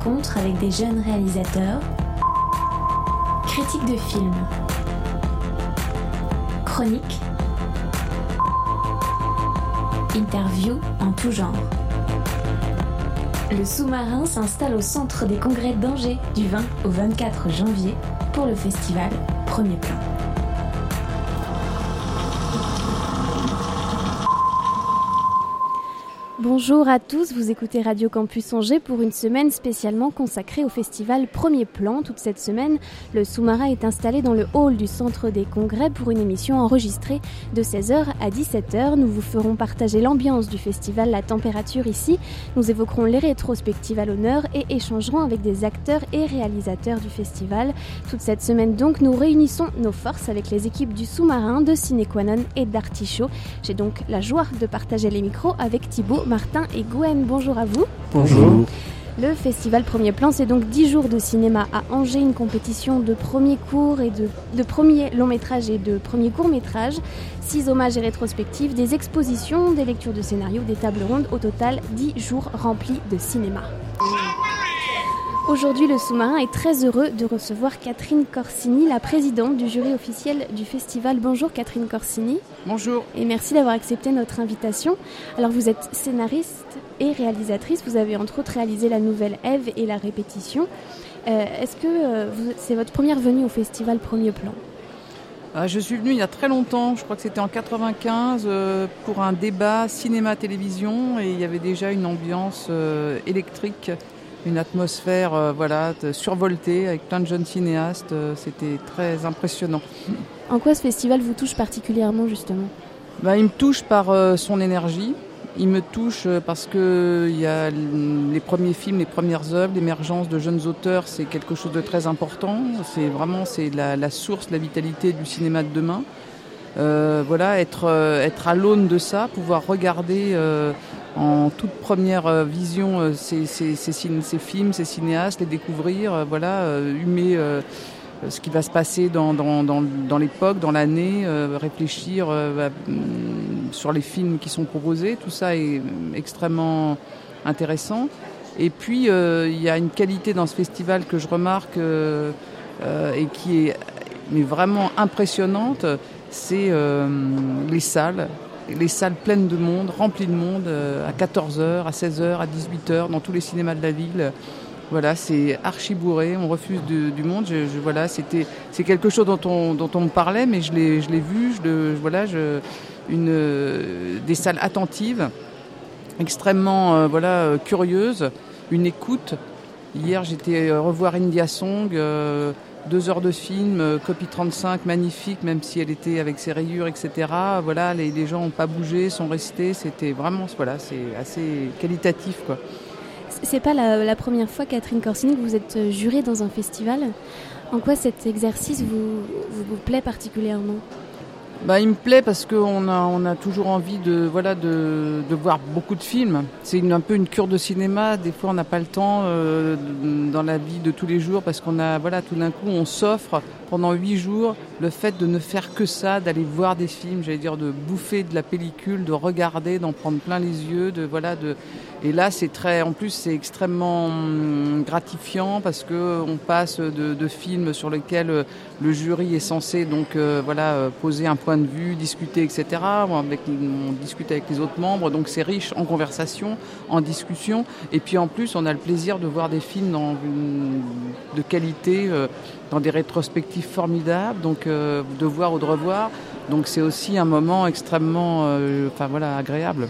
rencontres avec des jeunes réalisateurs, critiques de films, chroniques, interviews en tout genre. Le sous-marin s'installe au centre des congrès d'Angers du 20 au 24 janvier pour le festival Premier Plan. Bonjour à tous, vous écoutez Radio Campus Angers pour une semaine spécialement consacrée au festival Premier Plan. Toute cette semaine, le sous-marin est installé dans le hall du centre des congrès pour une émission enregistrée de 16h à 17h. Nous vous ferons partager l'ambiance du festival, la température ici. Nous évoquerons les rétrospectives à l'honneur et échangerons avec des acteurs et réalisateurs du festival. Toute cette semaine donc, nous réunissons nos forces avec les équipes du sous-marin, de Cinequanon et d'Artichaut. J'ai donc la joie de partager les micros avec Thibaut Martin et Gwen. Bonjour à vous. Bonjour. Le festival Premier Plan, c'est donc 10 jours de cinéma à Angers, une compétition de premiers cours et de, de premiers longs métrages et de premiers courts métrages, 6 hommages et rétrospectives, des expositions, des lectures de scénarios, des tables rondes, au total 10 jours remplis de cinéma. Aujourd'hui, le sous-marin est très heureux de recevoir Catherine Corsini, la présidente du jury officiel du festival. Bonjour Catherine Corsini. Bonjour. Et merci d'avoir accepté notre invitation. Alors vous êtes scénariste et réalisatrice. Vous avez entre autres réalisé la nouvelle Ève et la répétition. Euh, Est-ce que euh, c'est votre première venue au festival Premier Plan? Ah, je suis venue il y a très longtemps, je crois que c'était en 95, euh, pour un débat cinéma-télévision et il y avait déjà une ambiance électrique, une atmosphère euh, voilà, survoltée avec plein de jeunes cinéastes. euh, c'était très impressionnant. En quoi ce festival vous touche particulièrement justement? Bah, il me touche par euh, son énergie. Il me touche parce que il y a les premiers films, les premières œuvres, l'émergence de jeunes auteurs, c'est quelque chose de très important. C'est vraiment c'est la, la source, la vitalité du cinéma de demain. Voilà, être être à l'aune de ça, pouvoir regarder en toute première euh, vision euh, ces, ces, films, ces cinéastes, les découvrir, euh, voilà, humer ce qui va se passer dans, dans, dans, dans l'époque, dans l'année, euh, réfléchir euh, hum, sur les films qui sont proposés. Tout ça est hum, extrêmement intéressant. Et puis, il y a une qualité dans ce festival que je remarque et qui est mais vraiment impressionnante, c'est euh, les salles. Les salles pleines de monde, remplies de monde, euh, à 14h, à 16h, à 18h, dans tous les cinémas de la ville. Voilà, c'est archi bourré, on refuse du monde. Voilà, c'est quelque chose dont on, dont on me parlait, mais je l'ai, vu. Voilà, une, euh, des salles attentives, extrêmement, euh, voilà, curieuses, une écoute. Hier, j'étais revoir India Song, deux heures de film, euh, copie 35, magnifique, même si elle était avec ses rayures, etc. Voilà, les, gens n'ont pas bougé, sont restés. C'était vraiment, voilà, c'est assez qualitatif, quoi. C'est pas la, première fois, Catherine Corsini, que vous êtes euh, jurée dans un festival. En quoi cet exercice vous plaît particulièrement? Bah, il me plaît parce qu'on a, on a toujours envie de, voilà, de, de voir beaucoup de films. C'est un peu une cure de cinéma. Des fois, on n'a pas le temps euh, dans la vie de tous les jours parce qu'on a, voilà, tout d'un coup, on s'offre pendant huit jours le fait de ne faire que ça, d'aller voir des films, j'allais dire, de bouffer de la pellicule, de regarder, d'en prendre plein les yeux, de, voilà, de, et là, c'est très, en plus, c'est extrêmement hum, gratifiant parce que on passe de, de films sur lesquels euh, le jury est censé donc euh, voilà euh, poser un point de vue, discuter, etc. On discute avec les autres membres, donc c'est riche en conversation, en discussion, et puis en plus, on a le plaisir de voir des films de qualité, euh, dans des rétrospectives formidables, donc de voir ou de revoir. Donc c'est aussi un moment extrêmement, enfin voilà, agréable.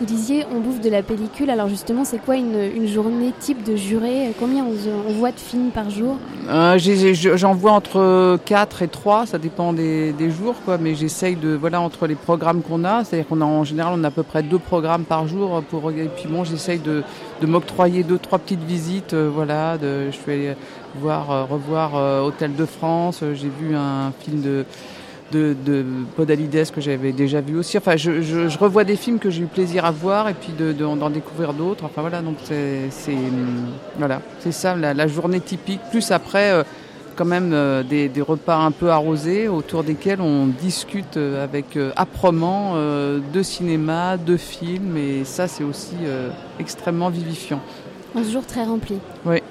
Vous disiez, on bouffe de la pellicule. Alors justement, c'est quoi une, journée type de juré? Combien on, voit de films par jour? Euh, J'en vois entre 4 et 3, ça dépend des, jours, quoi, mais j'essaye de, voilà, entre les programmes qu'on a, c'est-à-dire qu'on a en général, on a à peu près deux programmes par jour, et puis bon, j'essaye de, m'octroyer deux, trois petites visites, euh, voilà, de, je vais voir, euh, revoir Hôtel de France, j'ai vu un film de, de, de Podalides que j'avais déjà vu aussi. Enfin, je, je, je revois des films que j'ai eu plaisir à voir et puis de- de- d'en découvrir d'autres. Enfin voilà, donc c'est hum, voilà, c'est ça la, la journée typique. Plus après, euh, quand même euh, des, des repas un peu arrosés autour desquels on discute euh, avec euh, âprement de cinéma, de films et ça c'est aussi extrêmement vivifiant. 11 jours très remplis. Oui.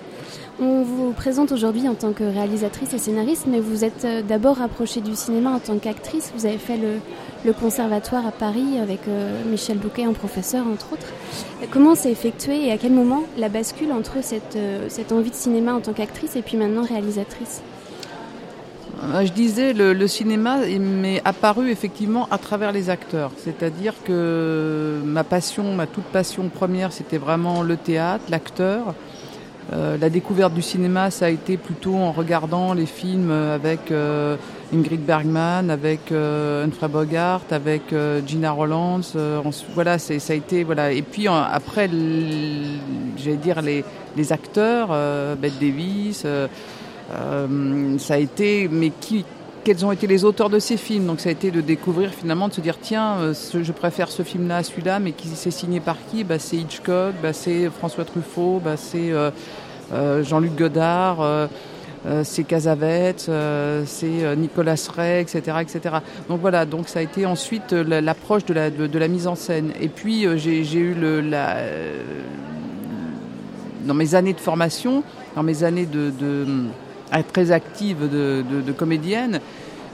On vous présente aujourd'hui en tant que réalisatrice et scénariste, mais vous êtes euh, d'abord rapprochée du cinéma en tant qu'actrice. Vous avez fait le, conservatoire à Paris avec euh, Michel Bouquet en professeur, entre autres. Comment s'est effectué et à quel moment la bascule entre cette, euh, envie de cinéma en tant qu'actrice et puis maintenant réalisatrice? Je disais, le, le cinéma m'est apparu effectivement à travers les acteurs. C'est-à-dire que ma passion, ma toute passion première, c'était vraiment le théâtre, l'acteur. Euh, la découverte du cinéma, ça a été plutôt en regardant les films avec euh, Ingrid Bergman, avec euh, Humphrey Bogart, avec Gina Rollins. voilà, ça a été voilà. Et puis après, j'allais dire les, les acteurs, Bette Davis. ça a été, mais qui, quels ont été les auteurs de ces films. Donc ça a été de découvrir finalement, de se dire tiens, euh, je préfère ce film-là à celui-là, mais qui c'est signé par qui? Bah, C'est Hitchcock, bah, c'est François Truffaut, bah, c'est euh, euh, Jean-Luc Godard. c'est Casavette, c'est Nicolas Ray, etc., etc. Donc voilà, donc ça a été ensuite l'approche de la, de, la mise en scène. Et puis j'ai eu le, la, dans mes années de formation, dans mes années de très active de, comédienne,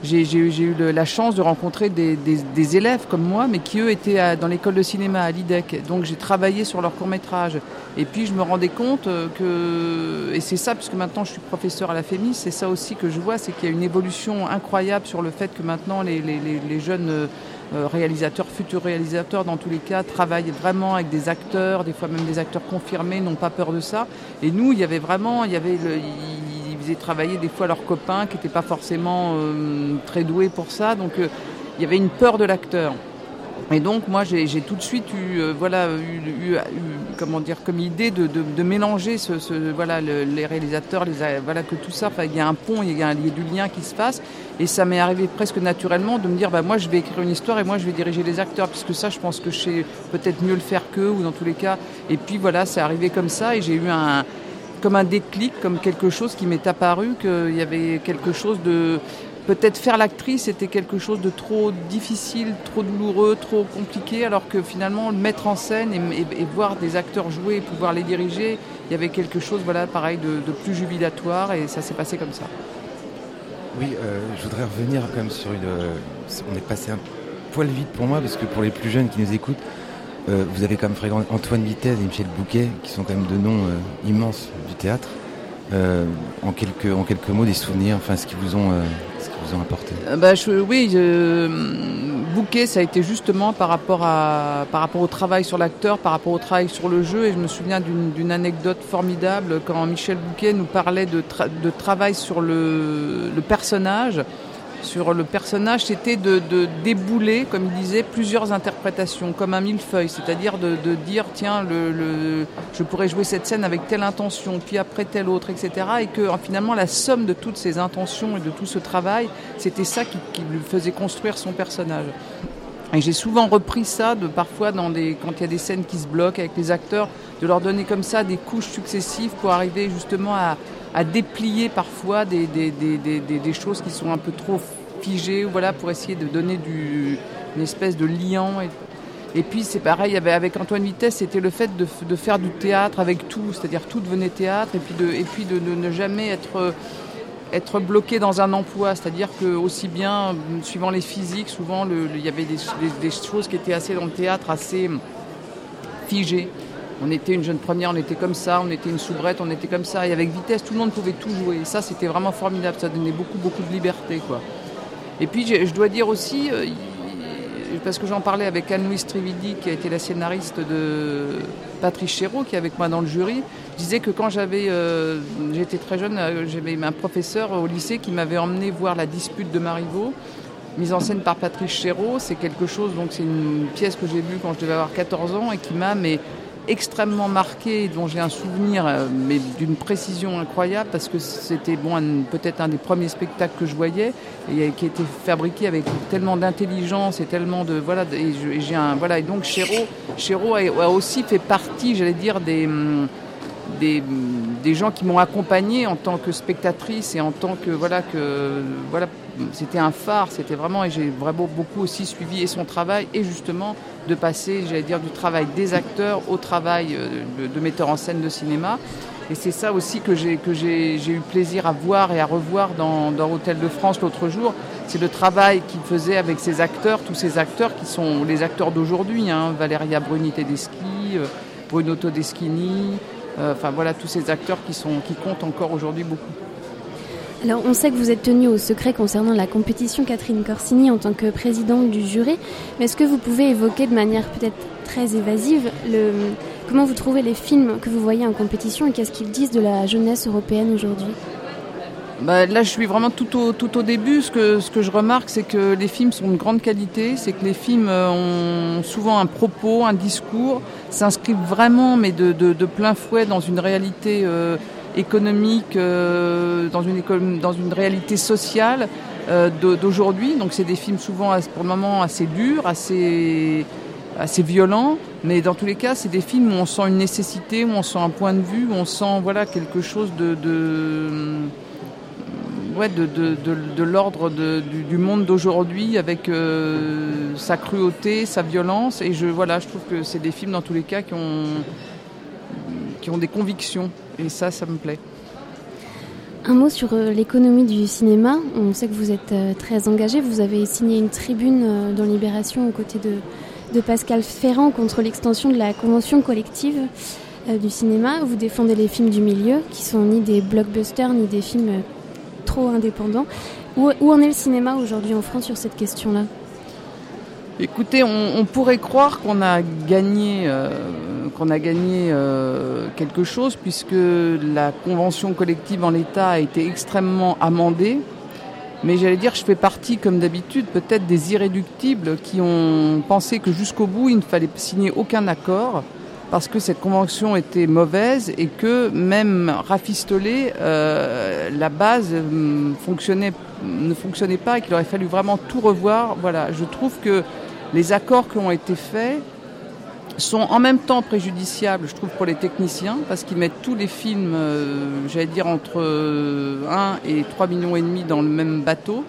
j'ai eu la chance de rencontrer des, élèves comme moi, mais qui eux étaient dans l'école de cinéma à l'IDEC. Donc j'ai travaillé sur leur court métrage. Et puis je me rendais compte euh, que, et c'est ça, puisque maintenant je suis professeur à la FEMIS, c'est ça aussi que je vois, c'est qu'il y a une évolution incroyable sur le fait que maintenant les, jeunes euh, réalisateurs, futurs réalisateurs dans tous les cas, travaillent vraiment avec des acteurs, des fois même des acteurs confirmés, n'ont pas peur de ça. Et nous, il y avait vraiment, il y avait faisaient travailler des fois leurs copains qui n'étaient pas forcément euh, très doués pour ça. Donc euh, il y avait une peur de l'acteur. Et donc moi j'ai tout de suite eu euh, voilà eu, comment dire comme idée de, mélanger ce, voilà les réalisateurs voilà que tout ça il y a un pont il y a, un, du lien qui se passe et ça m'est arrivé presque naturellement de me dire bah moi je vais écrire une histoire et moi je vais diriger les acteurs puisque ça je pense que je sais peut-être mieux le faire qu'eux ou dans tous les cas et puis voilà c'est arrivé comme ça et j'ai eu un comme un déclic, comme quelque chose qui m'est apparu, qu'il y avait quelque chose de... Peut-être faire l'actrice était quelque chose de trop difficile, trop douloureux, trop compliqué, alors que finalement, le mettre en scène et, voir des acteurs jouer et pouvoir les diriger, il y avait quelque chose, voilà, pareil, de, plus jubilatoire, et ça s'est passé comme ça. Oui, euh, je voudrais revenir comme sur une... Euh, on est passé un poil vite pour moi, parce que pour les plus jeunes qui nous écoutent, euh, vous avez quand même Antoine Vitesse et Michel Bouquet, qui sont quand même deux noms euh, immenses du théâtre. Euh, en, quelques, en quelques mots, des souvenirs, enfin ce qu'ils vous ont, ce vous ont apporté. Bah, oui, Bouquet, ça a été justement par rapport, à, par rapport au travail sur l'acteur, par rapport au travail sur le jeu. Et je me souviens d'une anecdote formidable quand Michel Bouquet nous parlait de, de travail sur le, le personnage sur le personnage, c'était de, débouler, comme il disait, plusieurs interprétations, comme un millefeuille, c'est-à-dire de, dire, tiens, je pourrais jouer cette scène avec telle intention, puis après telle autre, etc. Et que finalement, la somme de toutes ces intentions et de tout ce travail, c'était ça qui, lui faisait construire son personnage. Et j'ai souvent repris ça, de parfois dans quand il y a des scènes qui se bloquent avec les acteurs, de leur donner comme ça des couches successives pour arriver justement à, à déplier parfois des, des, des, des, choses qui sont un peu trop figées, voilà, pour essayer de donner du, une espèce de liant. Et, et puis c'est pareil avec Antoine Vitesse, c'était le fait de, de, faire du théâtre avec tout, c'est-à-dire tout devenait théâtre, et puis de, et puis de, ne jamais être être bloqué dans un emploi, c'est-à-dire que aussi bien suivant les physiques, souvent il y avait des, des, choses qui étaient assez dans le théâtre assez figées. On était une jeune première, on était comme ça, on était une soubrette, on était comme ça. Et avec vitesse, tout le monde pouvait tout jouer. Ça, c'était vraiment formidable. Ça donnait beaucoup, beaucoup de liberté. Quoi. Et puis, je dois dire aussi, euh, parce que j'en parlais avec Anne-Louise Trividi, qui a été la scénariste de Patrice Chéreau, qui est avec moi dans le jury, je disais que quand j'avais, euh, j'étais très jeune, euh, j'avais un professeur au lycée qui m'avait emmené voir la dispute de Marivaux mise en scène par Patrice Chéreau. C'est quelque chose, donc c'est une pièce que j'ai vue quand je devais avoir 14 ans et qui m'a mais extrêmement marqué, dont j'ai un souvenir, euh, mais d'une précision incroyable, parce que c'était peut-être un des premiers spectacles que je voyais, et qui était fabriqué avec tellement d'intelligence et tellement de voilà, et donc Chéreau, a, aussi fait partie, j'allais dire, des hum, des, des gens qui m'ont accompagné en tant que spectatrice et en tant que voilà que voilà c'était un phare, c'était vraiment, et j'ai vraiment beaucoup aussi suivi et son travail, et justement de passer, j'allais dire, du travail des acteurs au travail de, de metteur en scène de cinéma. Et c'est ça aussi que j'ai que j'ai eu plaisir à voir et à revoir dans, dans Hôtel de France l'autre jour. C'est le travail qu'il faisait avec ses acteurs, tous ces acteurs qui sont les acteurs d'aujourd'hui, hein, Valeria Bruni Tedeschi, euh, Bruno Todeschini, euh, enfin voilà tous ces acteurs qui sont qui comptent encore aujourd'hui beaucoup. Alors, on sait que vous êtes tenu au secret concernant la compétition Catherine Corsini en tant que présidente du jury, mais est-ce que vous pouvez évoquer de manière peut-être très évasive comment vous trouvez les films que vous voyez en compétition et qu'est-ce qu'ils disent de la jeunesse européenne aujourd'hui? Bah, là, je suis vraiment tout au, début. Ce que, je remarque, c'est que les films sont de grande qualité, c'est que les films euh, ont souvent un propos, un discours, s'inscrivent vraiment, mais de, plein fouet dans une réalité euh, économique, euh, dans, une, dans une réalité sociale euh, d'aujourd'hui. Donc c'est des films souvent pour le moment assez durs, assez, assez violents, mais dans tous les cas c'est des films où on sent une nécessité, où on sent un point de vue, où on sent voilà quelque chose de, de ouais, de, de, de, l'ordre du, du, monde d'aujourd'hui avec euh, sa cruauté, sa violence. Et je, voilà, je trouve que c'est des films dans tous les cas qui ont, qui ont des convictions. Et ça, ça me plaît. Un mot sur euh, l'économie du cinéma. On sait que vous êtes euh, très engagé. Vous avez signé une tribune euh, dans Libération aux côtés de, de Pascal Ferrand contre l'extension de la convention collective du cinéma. Vous défendez les films du milieu, qui sont ni des blockbusters ni des films trop indépendants. Où, où, en est le cinéma aujourd'hui en France sur cette question-là? Écoutez, on, pourrait croire qu'on a gagné, euh, qu'on a gagné euh, quelque chose puisque la convention collective en l'État a été extrêmement amendée. Mais j'allais dire, je fais partie, comme d'habitude, peut-être des irréductibles qui ont pensé que jusqu'au bout, il ne fallait signer aucun accord parce que cette convention était mauvaise et que même rafistolée, euh, la base fonctionnait, ne fonctionnait pas et qu'il aurait fallu vraiment tout revoir. Voilà, je trouve que les accords qui ont été faits sont en même temps préjudiciables, je trouve, pour les techniciens, parce qu'ils mettent tous les films, euh, j'allais dire, entre 1 et 3 millions et demi dans le même bateau.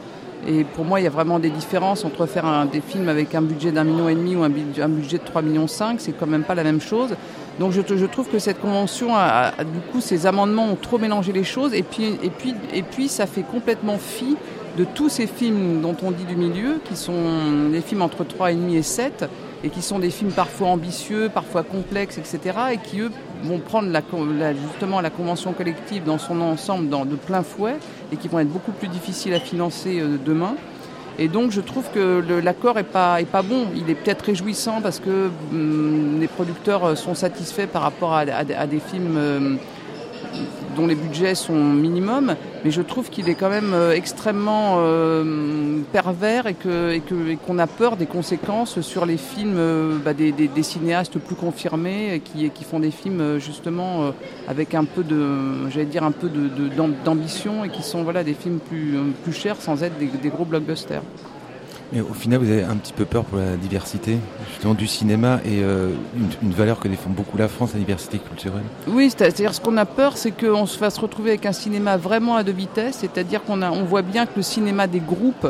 Et pour moi, il y a vraiment des différences entre faire des films avec un budget d'un million et demi ou un, budget de 3 millions 5, c'est quand même pas la même chose. Donc je, trouve que cette convention, du coup, ces amendements ont trop mélangé les choses, et puis, et puis, et puis ça fait complètement fi de tous ces films dont on dit du milieu, qui sont des films entre 3,5 et 7, et qui sont des films parfois ambitieux, parfois complexes, etc., et qui, eux, vont prendre la, justement la convention collective dans son ensemble de plein fouet, et qui vont être beaucoup plus difficiles à financer euh, demain. Et donc je trouve que l'accord est pas est pas bon. Il est peut-être réjouissant parce que hum, les producteurs sont satisfaits par rapport à des films euh, dont les budgets sont minimums, mais je trouve qu'il est quand même euh, extrêmement euh, pervers et qu'on que, a peur des conséquences sur les films euh, bah, des, cinéastes plus confirmés qui, font des films justement avec un peu de, j'allais dire un peu d'ambition et qui sont voilà des films plus, chers sans être des gros blockbusters. Mais au final, vous avez un petit peu peur pour la diversité justement du cinéma et euh, une, valeur que défend beaucoup la France, la diversité culturelle. Oui, c'est-à-dire ce qu'on a peur, c'est qu'on se fasse retrouver avec un cinéma vraiment à deux vitesses, c'est-à-dire qu'on on voit bien que le cinéma des groupes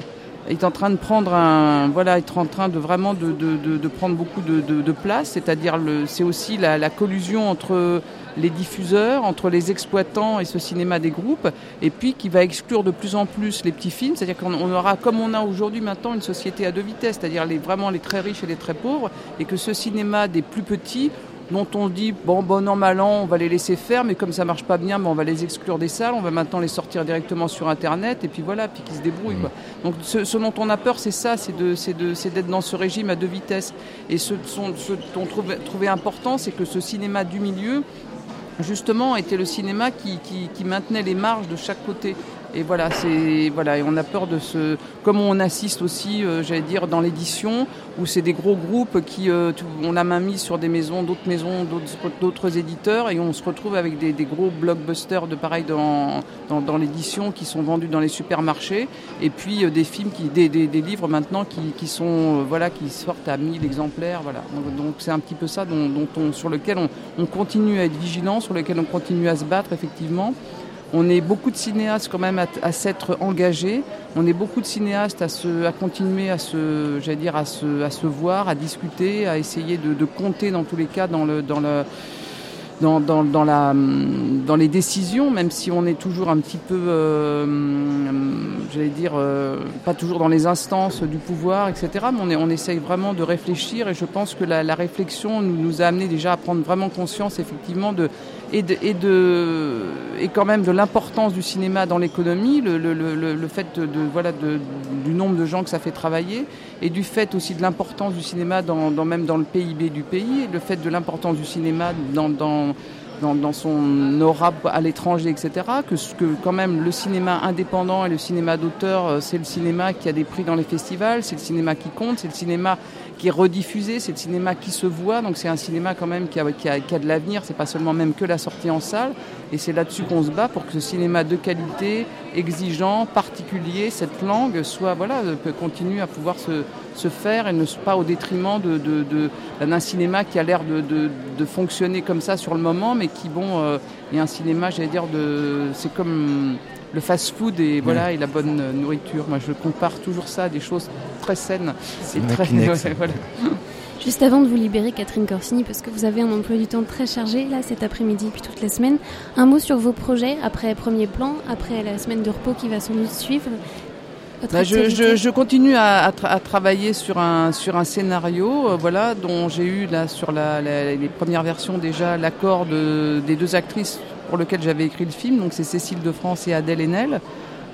est en train de prendre un voilà être en train de vraiment de, de, prendre beaucoup de, place c'est-à-dire c'est aussi la collusion entre les diffuseurs, entre les exploitants et ce cinéma des groupes, et puis qui va exclure de plus en plus les petits films, c'est-à-dire qu'on aura, comme on a aujourd'hui maintenant, une société à deux vitesses, c'est-à-dire les, vraiment les très riches et les très pauvres, et que ce cinéma des plus petits dont on dit bon bon an mal an on va les laisser faire mais comme ça marche pas bien ben, on va les exclure des salles on va maintenant les sortir directement sur internet et puis voilà puis qu'ils se débrouillent mmh. quoi. donc ce, ce, dont on a peur c'est ça c'est de c'est de c'est d'être dans ce régime à deux vitesses et ce, ce dont on trouvait, trouvait important c'est que ce cinéma du milieu justement était le cinéma qui, maintenait les marges de chaque côté. Et voilà, c'est voilà, et on a peur de ce, comme on assiste aussi, euh, j'allais dire, dans l'édition, où c'est des gros groupes qui, euh, on a main mise sur des maisons, d'autres maisons, d'autres éditeurs, et on se retrouve avec des, gros blockbusters de pareil dans, dans, l'édition qui sont vendus dans les supermarchés, et puis euh, des films qui, des, des, livres maintenant qui, qui sont, voilà, qui sortent à 1000 exemplaires, voilà. Donc, c'est un petit peu ça dont on, sur lequel on, on continue à être vigilant, sur lequel on continue à se battre effectivement On est beaucoup de cinéastes quand même à, s'être engagés. On est beaucoup de cinéastes à, se, à continuer à se, dire, à se, à se voir, à discuter, à essayer de, de compter dans tous les cas dans le, dans le, dans, dans, dans, la, dans les décisions, même si on est toujours un petit peu, euh, j'allais dire, euh, pas toujours dans les instances du pouvoir, etc. Mais on, est, on essaye vraiment de réfléchir et je pense que la, la réflexion nous, nous, a amené déjà à prendre vraiment conscience effectivement de et, de, et, de, et quand même de l'importance du cinéma dans l'économie, le, le, le, le, fait de, voilà, de, du nombre de gens que ça fait travailler, et du fait aussi de l'importance du cinéma dans, dans, même dans le PIB du pays, le fait de l'importance du cinéma dans, dans dans, dans, son aura à l'étranger, etc. Que, que quand même le cinéma indépendant et le cinéma d'auteur, euh, c'est le cinéma qui a des prix dans les festivals, c'est le cinéma qui compte, c'est le cinéma qui est rediffusé, c'est le cinéma qui se voit, donc c'est un cinéma quand même qui a, qui a, qui a de l'avenir, c'est pas seulement même que la sortie en salle, et c'est là-dessus qu'on se bat pour que ce cinéma de qualité, exigeant, particulier, cette langue soit, voilà, continue à pouvoir se, se faire et ne pas au détriment de, de, d'un cinéma qui a l'air de, de, de, fonctionner comme ça sur le moment, mais qui, bon, euh, est un cinéma, j'allais dire, de, c'est comme le fast-food et voilà et la bonne nourriture. Moi, je compare toujours ça à des choses très saines. C'est très voilà. Juste avant de vous libérer, Catherine Corsini, parce que vous avez un emploi du temps très chargé là cet après-midi puis toute la semaine, un mot sur vos projets après premier plan, après la semaine de repos qui va sans doute suivre. Bah, je, je, je, continue à, à, tra à, travailler sur un, sur un scénario, euh, voilà, dont j'ai eu là sur la, la, les premières versions déjà l'accord de, des deux actrices pour lequel j'avais écrit le film. Donc c'est Cécile de France et Adèle Haenel.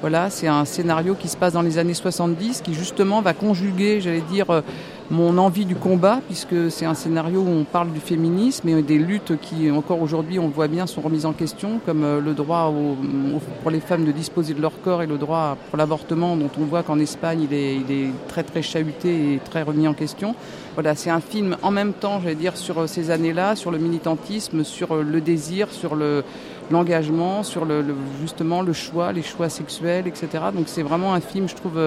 Voilà, c'est un scénario qui se passe dans les années 70, qui justement va conjuguer, j'allais dire, euh, mon envie du combat, puisque c'est un scénario où on parle du féminisme et des luttes qui, encore aujourd'hui, on voit bien, sont remises en question, comme euh, le droit pour les femmes de disposer de leur corps et le droit pour l'avortement, dont on voit qu'en Espagne, il est, il est très très chahuté et très remis en question. Voilà, c'est un film en même temps, j'allais dire, sur euh, ces années-là, sur le militantisme, sur le désir, sur le l'engagement, sur le, le, justement le choix, les choix sexuels, etc. Donc c'est vraiment un film, je trouve,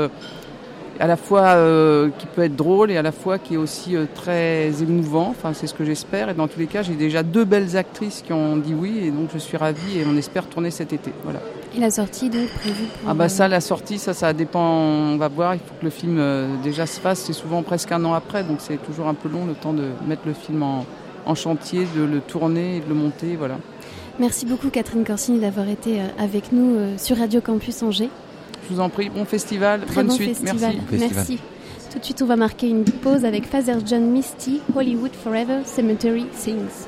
à la fois euh, qui peut être drôle et à la fois qui est aussi euh, très émouvant. Enfin, c'est ce que j'espère. Et dans tous les cas, j'ai déjà deux belles actrices qui ont dit oui, et donc je suis ravie et on espère tourner cet été. Voilà. Et la sortie donc prévue pour... Ah bah ça, la sortie, ça, ça dépend. On va voir. Il faut que le film euh, déjà se fasse. C'est souvent presque un an après, donc c'est toujours un peu long le temps de mettre le film en, en chantier, de le tourner et de le monter. Voilà. Merci beaucoup Catherine Corsini d'avoir été avec nous sur Radio Campus Angers. Je vous en prie, bon festival, Très bonne bon suite, festival. merci. Merci. Tout de suite, on va marquer une pause avec Father John Misty, Hollywood Forever Cemetery Sings.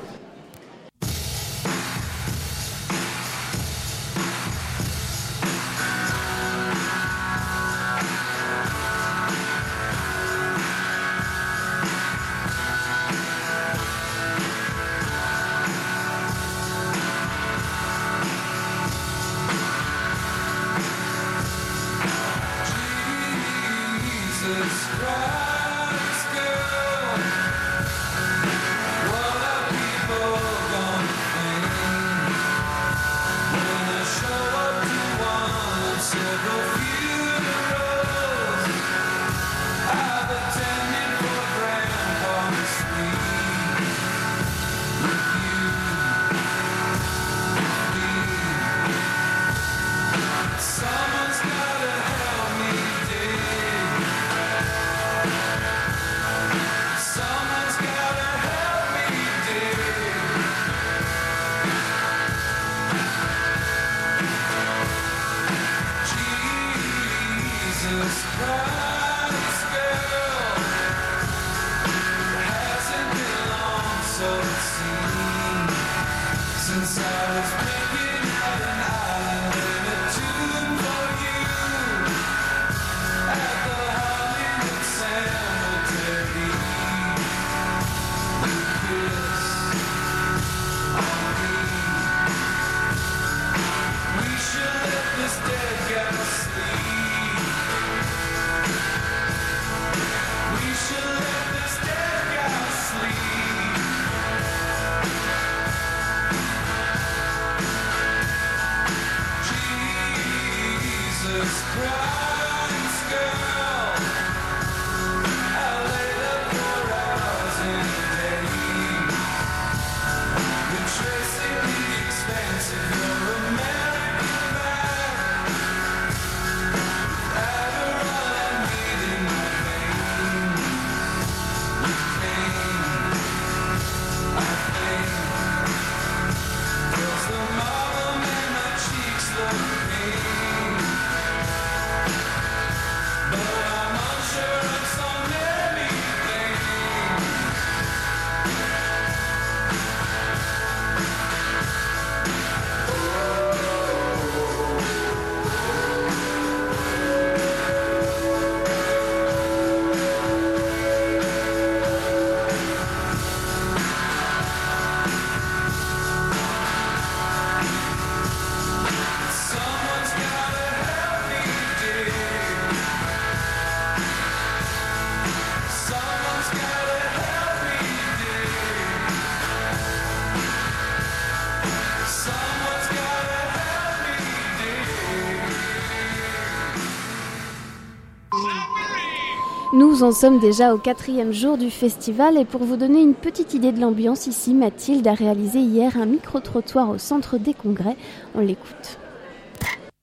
Nous en sommes déjà au quatrième jour du festival et pour vous donner une petite idée de l'ambiance ici, Mathilde a réalisé hier un micro-trottoir au centre des congrès. On l'écoute.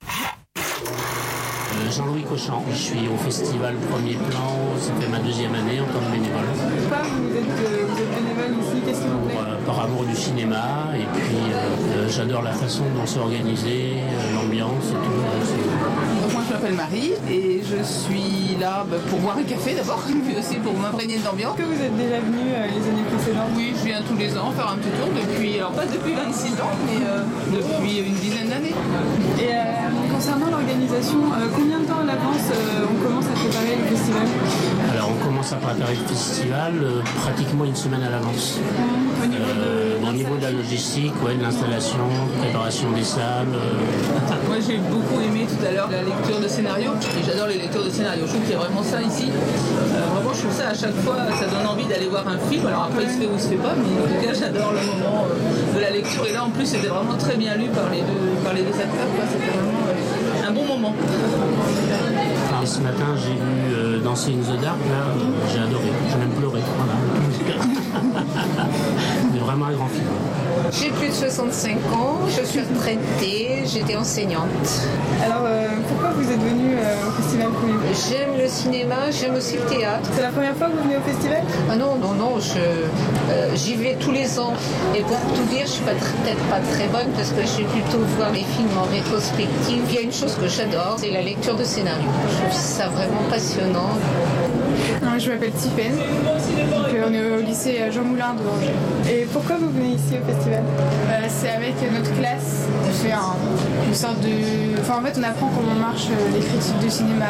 Euh, Jean-Louis Cochon, je suis au festival Premier Plan, ça fait ma deuxième année en tant que bénévole. Pourquoi vous êtes, euh, vous êtes bénévole ici Qu'est-ce qui vous plaît? Euh, par amour du cinéma et puis euh, j'adore la façon dont c'est organisé, l'ambiance et tout. Donc moi je m'appelle Marie et je suis là bah, pour boire un café d'abord, mais aussi pour m'imprégner de l'ambiance. que vous êtes déjà venu euh, les années précédentes Oui, je viens tous les ans faire un petit tour depuis, alors pas depuis 26 ans, mais euh, depuis une dizaine d'années. Et euh, concernant l'organisation, euh, combien de temps à l'avance euh, on commence à préparer le festival Alors on commence à préparer le festival euh, pratiquement une semaine à l'avance. Au niveau Euh, de au niveau de la logistique, ouais, de l'installation, préparation des salles. euh, Moi j'ai beaucoup aimé tout à l'heure la lecture de scénario et j'adore les lectures de scénario. Je trouve qu'il y a vraiment ça ici. Euh, vraiment je trouve ça à chaque fois, ça donne envie d'aller voir un film. Alors après il se fait ou il se fait pas, mais en tout cas j'adore le moment euh, de la lecture. Et là en plus c'était vraiment très bien lu par les deux, par les deux acteurs. C'était vraiment moment. enfin, ce matin j'ai vu euh, Danser in the Dark, là, euh, j'ai adoré, j'ai même pleuré. Mais vraiment un grand film. J'ai plus de 65 ans, je suis retraitée, j'étais enseignante. Alors euh, pourquoi vous êtes venu euh, au festival Premier J'aime le cinéma, j'aime aussi le théâtre. C'est la première fois que vous venez au festival? Ah non, non, non, euh, j'y vais tous les ans. Et pour tout dire, je suis peut-être pas très bonne parce que je vais plutôt voir les films en rétrospective. Il y a une chose que j'adore, c'est la lecture de scénario. Je trouve ça vraiment passionnant. Non, je m'appelle Tiffaine. Donc, euh, on est au lycée euh, Jean Moulin de Angers. Et pourquoi vous venez ici au festival Euh, c'est avec notre classe. On fait un- une sorte de. Enfin, en fait, on apprend comment marchent euh, les critiques de cinéma.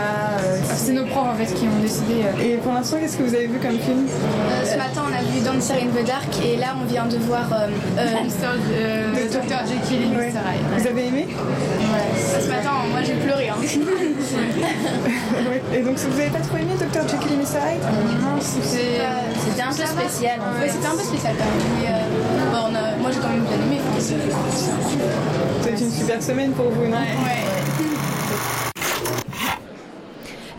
c'est nos profs en fait qui ont décidé. Et pour l'instant, qu'est-ce que vous avez vu comme film Euh, ce matin, on a vu Dancer in the Dark et là, on vient de voir. Dr. Jekyll et. Mr. Hyde. Vous avez aimé Ouais. ce matin, moi, j'ai pleuré. hein. Et donc vous avez pas trop aimé Dr Jekyll et Mr Hyde Non, c'était. C'était un peu spécial. en fait. Ouais, c'était un peu spécial quand même. Mais euh, bon, on a- moi, j'ai quand même bien aimé. C'est- C'est une super semaine pour vous, non Ouais.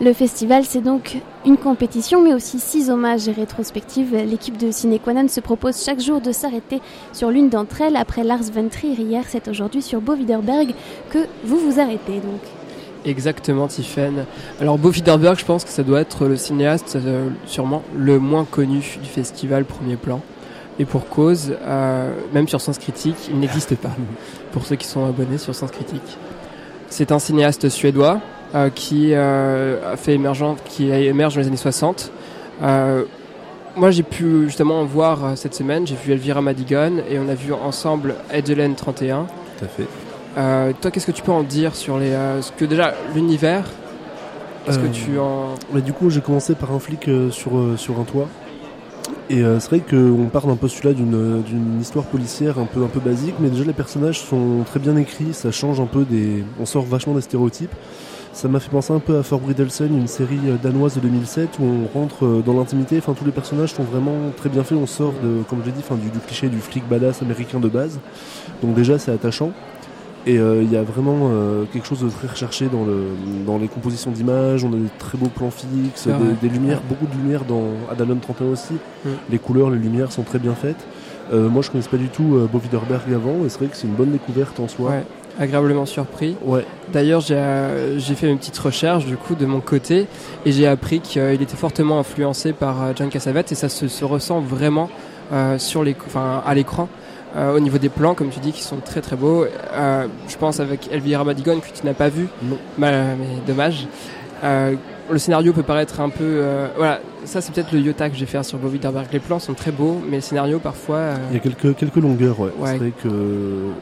Le festival, c'est donc une compétition, mais aussi six hommages et rétrospectives. L'équipe de Cinequanon se propose chaque jour de s'arrêter sur l'une d'entre elles. Après Lars von Trier hier, c'est aujourd'hui sur Bo Widerberg que vous vous arrêtez. Donc, Exactement, Tiffen. Alors, Bo Widerberg, je pense que ça doit être le cinéaste euh, sûrement le moins connu du festival Premier Plan. Et pour cause, euh, même sur Sens Critique, il n'existe pas. Pour ceux qui sont abonnés sur Sens Critique. C'est un cinéaste suédois euh, qui a fait émergent, qui a émergé dans les années 60. Euh, moi, j'ai pu justement voir cette semaine. J'ai vu Elvira Madigan et on a vu ensemble Edgelen 31. Tout à fait. Euh, toi, qu'est-ce que tu peux en dire sur les, euh, ce que déjà l'univers? Est-ce que Euh, tu en bah, du coup, j'ai commencé par un flic euh, sur, euh, sur un toit. Et euh, c'est vrai qu'on part d'un postulat d'une d'une histoire policière un peu, un peu basique, mais déjà les personnages sont très bien écrits, ça change un peu des. On sort vachement des stéréotypes. Ça m'a fait penser un peu à Fort Bridelsen, une série euh, danoise de 2007 où on rentre euh, dans l'intimité. Enfin, tous les personnages sont vraiment très bien faits. On sort de, comme je l'ai dit, enfin, du, du cliché du flic badass américain de base. Donc déjà, c'est attachant. Et euh, il y a vraiment euh, quelque chose de très recherché dans, le, dans les compositions d'images. On a des très beaux plans fixes, vrai. des, des lumières, beaucoup de lumières dans Adalon 31 aussi. Mm. Les couleurs, les lumières sont très bien faites. Euh, moi, je connaissais pas du tout euh, Bo Widerberg avant, et c'est vrai que c'est une bonne découverte en soi. Ouais, agréablement surpris. Ouais. D'ailleurs, j'ai euh, j'ai fait une petite recherche du coup de mon côté et j'ai appris qu'il était fortement influencé par euh, John Cassavetes et ça se, se ressent vraiment euh, sur les, à l'écran. Euh, au niveau des plans, comme tu dis, qui sont très très beaux. Euh, je pense avec Elvira Madigan que tu n'as pas vu, Non. Mal- mais dommage. Euh, le scénario peut paraître un peu, euh, voilà, ça c'est peut-être le iota que j'ai fait sur Bo Widerberg. Les plans sont très beaux, mais le scénario parfois. euh, Il y a quelques, quelques longueurs, ouais. Ouais. C'est vrai que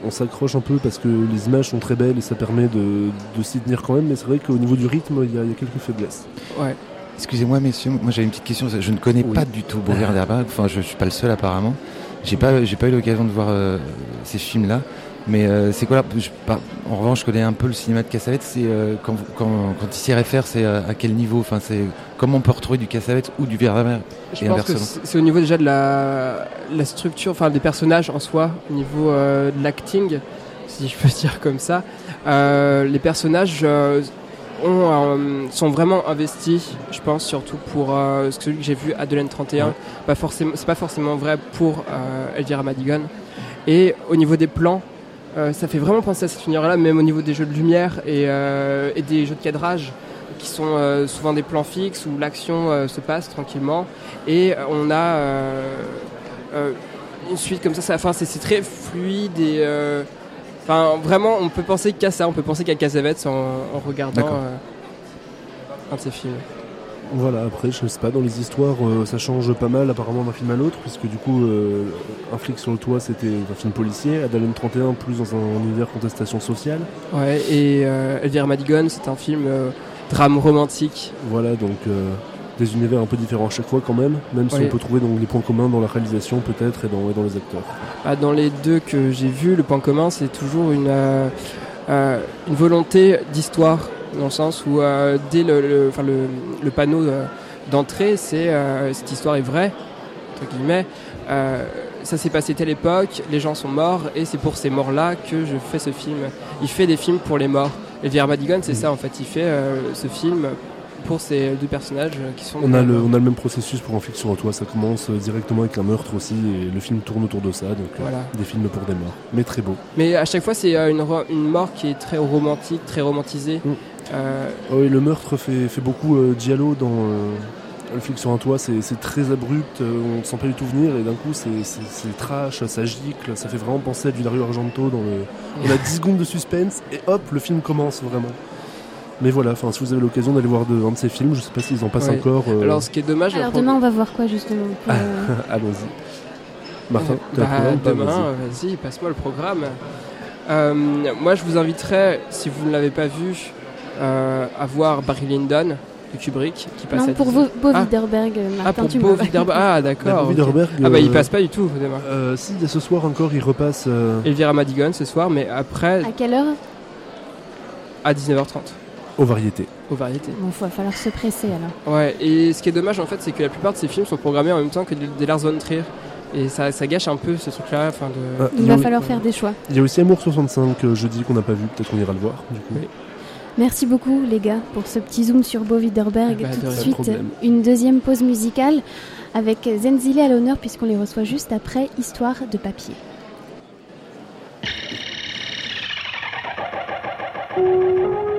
on s'accroche un peu parce que les images sont très belles et ça permet de, de s'y tenir quand même, mais c'est vrai qu'au niveau du rythme, il y, a, il y a quelques faiblesses. ouais. Excusez-moi messieurs, moi j'avais une petite question. Je ne connais Oui. pas du tout Bo Widerberg. Enfin, je, je suis pas le seul apparemment. J'ai pas, j'ai pas eu l'occasion de voir euh, ces films-là. Mais euh, c'est quoi là je- En revanche, je connais un peu le cinéma de Cassavetes. C'est euh, quand, quand, quand il s'y réfère, c'est euh, à quel niveau? Enfin, c'est comment on peut retrouver du Cassavetes ou du Widerberg Je pense que c'est au niveau déjà de la, la structure, enfin des personnages en soi, au niveau euh, de l'acting, si je peux dire comme ça. Euh, les personnages, euh, ont, sont vraiment investis, je pense, surtout pour celui que j'ai vu, Adeline 31. Pas forcément, c'est pas forcément vrai pour Elvira Madigan. Et au niveau des plans, ça fait vraiment penser à cet univers-là, même au niveau des jeux de lumière et, et des jeux de cadrage qui sont euh, souvent des plans fixes où l'action euh, se passe tranquillement. Et euh, on a une suite comme ça, ça enfin, c'est très fluide et enfin, vraiment on peut penser qu'à ça, on peut penser qu'à Casavets en, en regardant un de ces films. Voilà, après, je sais pas, dans les histoires, ça change pas mal apparemment d'un film à l'autre, puisque du coup, Un flic sur le toit, c'était un film policier, Adalem 31, plus dans un univers contestation sociale. Ouais, et Elvira Madigan, c'est un film drame romantique. Voilà, donc euh, des univers un peu différents à chaque fois quand même, même si on peut trouver donc, les points communs dans la réalisation peut-être et dans, dans les acteurs. Bah, dans les deux que j'ai vus, le point commun c'est toujours une, euh, euh, une volonté d'histoire, dans le sens où dès le, le, le, le panneau d'entrée, c'est cette histoire est vraie, entre guillemets. ça s'est passé telle époque, les gens sont morts et c'est pour ces morts-là que je fais ce film. Il fait des films pour les morts. Et Pierre Madigan, c'est ça en fait, il fait euh, ce film pour ces deux personnages qui sont. On a, le, on a le même processus pour un film sur toi, ça commence directement avec un meurtre aussi, et le film tourne autour de ça, donc euh, des films pour des morts, mais très beau. Mais à chaque fois, c'est euh, une, une, mort qui est très romantique, très romantisée. Mm. oui, le meurtre fait, fait beaucoup Diallo dans le film sur un toit, c'est très abrupt, on ne sent pas du tout venir, et d'un coup, c'est trash, ça gicle, ça fait vraiment penser à du Dario Argento dans le. On a 10 secondes de suspense, et hop, le film commence vraiment. Mais voilà, enfin, si vous avez l'occasion d'aller voir de, un de ces films, je sais pas s'ils en passent encore. Euh, Alors, ce qui est dommage. Alors, demain, on va voir quoi justement Allons-y. Martin, bah, demain, vas-y, passe-moi le programme. Euh, moi, je vous inviterai, si vous ne l'avez pas vu, euh, à voir Barry Lyndon de Kubrick qui passe non, pour Beau ah. Widerberg, Martin, ah, pour tu Beau Widerberg. Ah, d'accord. Okay. Ah, bah, il passe pas du tout, euh, Si, ce soir encore, il repasse. Euh... Elvira Madigan ce soir, mais après. À quelle heure? À 19h30. Aux variétés. Aux variétés. Bon, il va falloir se presser alors. Ouais, et ce qui est dommage en fait, c'est que la plupart de ces films sont programmés en même temps que des Lars von Trier. Et ça, ça, gâche un peu ce truc-là. De... il, va falloir faire des choix. Il y a aussi Amour 65 euh, jeudi qu'on n'a pas vu, peut-être qu'on ira le voir. Du coup. Merci beaucoup les gars pour ce petit zoom sur Beau Widerberg. Ben, Tout de suite, une deuxième pause musicale avec Zenzile à l'honneur puisqu'on les reçoit juste après Histoire de papier.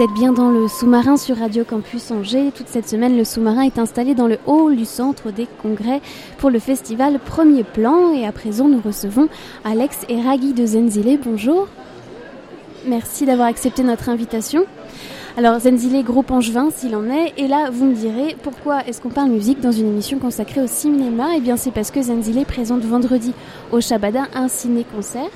Vous êtes bien dans le sous-marin sur Radio Campus Angers. Toute cette semaine, le sous-marin est installé dans le hall du centre des congrès pour le festival Premier Plan. Et à présent, nous recevons Alex et Ragui de Zenzile. Bonjour. Merci d'avoir accepté notre invitation. Alors, Zenzile, groupe angevin, s'il en est. Et là, vous me direz, pourquoi est-ce qu'on parle musique dans une émission consacrée au cinéma? Eh bien, c'est parce que Zenzile présente vendredi au Shabada un ciné-concert.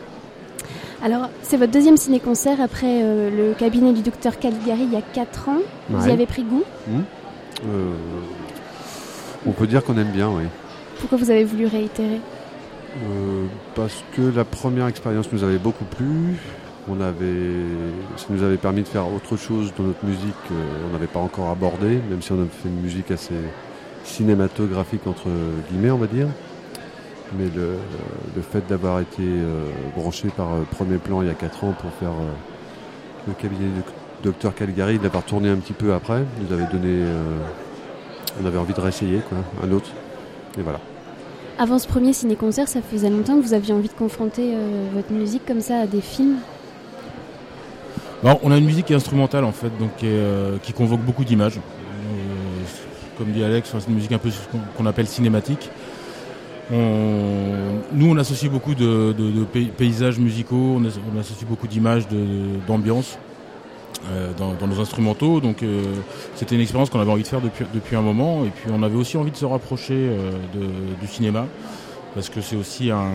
Alors, c'est votre deuxième ciné-concert après euh, le cabinet du docteur Caligari il y a 4 ans. Vous y avez pris goût? Hmm. Euh, on peut dire qu'on aime bien, oui. Pourquoi vous avez voulu réitérer? Euh, parce que la première expérience nous avait beaucoup plu. On avait, ça nous avait permis de faire autre chose dans notre musique qu'on n'avait pas encore abordé, même si on a fait une musique assez cinématographique entre guillemets, on va dire. Mais le, le fait d'avoir été euh, branché par euh, Premier Plan il y a 4 ans pour faire euh, le cabinet du docteur Caligari, d'avoir tourné un petit peu après, nous avait donné, euh, on avait envie de réessayer quoi, un autre. Et voilà. Avant ce premier ciné-concert, ça faisait longtemps que vous aviez envie de confronter euh, votre musique comme ça à des films? Alors, on a une musique qui est instrumentale en fait, donc qui, est, euh, qui convoque beaucoup d'images. Comme dit Alex, c'est une musique un peu qu'on appelle cinématique. On- nous, on associe beaucoup de, de- de pay- paysages musicaux, on, as- on associe beaucoup d'images, d'ambiance euh, dans, dans nos instrumentaux. Donc, euh, c'était une expérience qu'on avait envie de faire depuis, depuis un moment. Et puis, on avait aussi envie de se rapprocher euh, de- du cinéma, parce que c'est aussi un,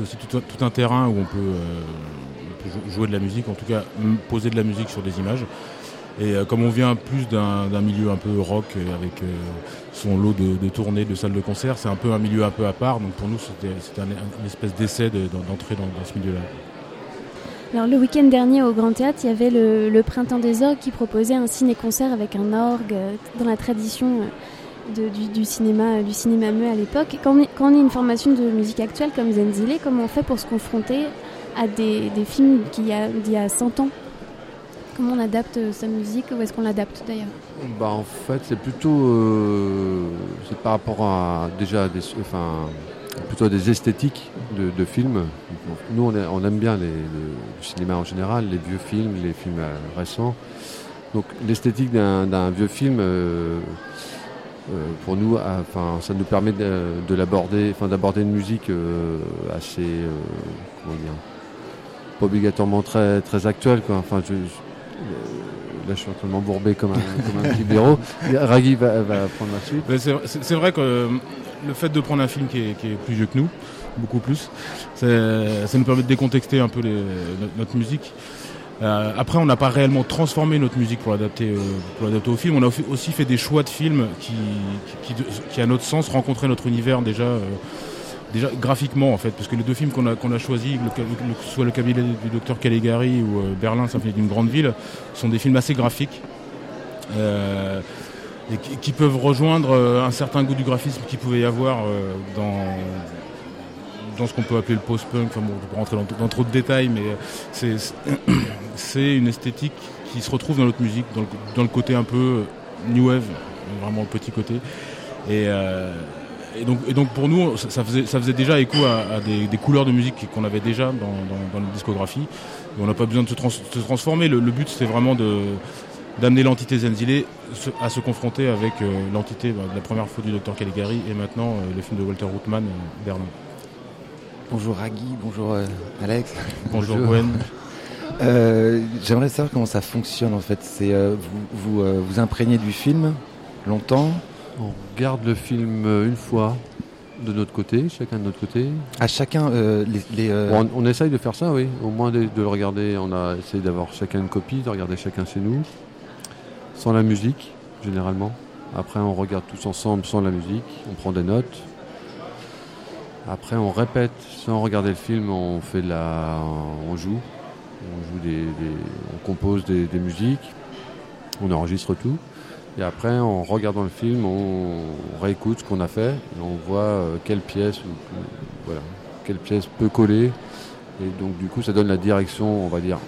aussi tout, un- tout un terrain où on peut, euh, on peut jou- jouer de la musique, en tout cas poser de la musique sur des images. Et euh, comme on vient plus d'un milieu un peu rock avec euh, son lot de, tournées, de salles de concert, c'est un peu un milieu un peu à part. Donc pour nous, c'était un, un espèce d'essai de- d'entrer dans, ce milieu-là. Alors le week-end dernier au Grand Théâtre, il y avait le, Printemps des Orgues qui proposait un ciné-concert avec un orgue euh, dans la tradition du, cinéma, du cinéma muet à l'époque. Quand, on est- une formation de musique actuelle comme Zenzile, comment on fait pour se confronter à des, films qu'il y d'il y a 100 ans? Comment on adapte euh, sa musique Où est-ce qu'on l'adapte d'ailleurs Bah en fait c'est plutôt euh, c'est par rapport à déjà des enfin plutôt des esthétiques de, films. Nous on, aime bien le, cinéma en général, les vieux films, les films euh, récents. Donc l'esthétique d'un vieux film pour nous, enfin ça nous permet de, enfin d'aborder une musique assez comment dire pas obligatoirement très très actuelle quoi. Enfin Là, je suis en train de m'embourber comme un, comme un petit bureau. Ragui va, va prendre la suite. C'est vrai que euh, le fait de prendre un film qui est, qui est plus vieux que nous, beaucoup plus, ça nous permet de décontexter un peu les- notre, musique. Euh, après, on n'a pas réellement transformé notre musique pour l'adapter euh, pour l'adapter au film. On a aussi- aussi fait des choix de films qui, qui, qui, qui, à notre sens, rencontraient notre univers déjà. Déjà graphiquement en fait, parce que les deux films qu'on a, qu'on a choisis, le- le- soit le cabinet du docteur Caligari ou euh, Berlin, Symphonie d'une grande ville, sont des films assez graphiques. Euh, et qui, qui peuvent rejoindre euh, un certain goût du graphisme qu'il pouvait y avoir euh, dans, dans ce qu'on peut appeler le post-punk. Enfin bon, je vais pas rentrer dans, dans trop de détails, mais euh, c'est c'est une esthétique qui se retrouve dans notre musique, dans le, dans le côté un peu euh, new wave, vraiment le petit côté. Et, et donc, et donc pour nous, ça faisait, ça faisait déjà écho à, à des, des couleurs de musique qu'on avait déjà dans, dans, dans notre discographie. Et on n'a pas besoin de se, trans- se transformer. Le, le but, c'était vraiment de d'amener l'entité Zenzile à se confronter avec euh, l'entité bah, de la première fois du docteur Caligari et maintenant euh, le film de Walter Ruttmann, euh, Berlin. Bonjour Ragui, bonjour euh, Alex. Bonjour Gwen. Euh, J'aimerais savoir comment ça fonctionne en fait. C'est vous vous, vous imprégnez du film longtemps. On regarde le film euh, une fois de notre côté, chacun de notre côté. À chacun euh, les, les, euh, on, on essaye de faire ça, oui. Au moins de, de le regarder. On a essayé d'avoir chacun une copie, de regarder chacun chez nous, sans la musique généralement. Après, on regarde tous ensemble sans la musique. On prend des notes. Après, on répète sans regarder le film. On fait de la, on joue, on joue des, des- on compose des, des musiques. On enregistre tout. Et après, en regardant le film, on réécoute ce qu'on a fait et on voit euh, quelle pièce, ou- voilà, quelle pièce peut coller. Et donc, du coup, ça donne la direction, on va dire,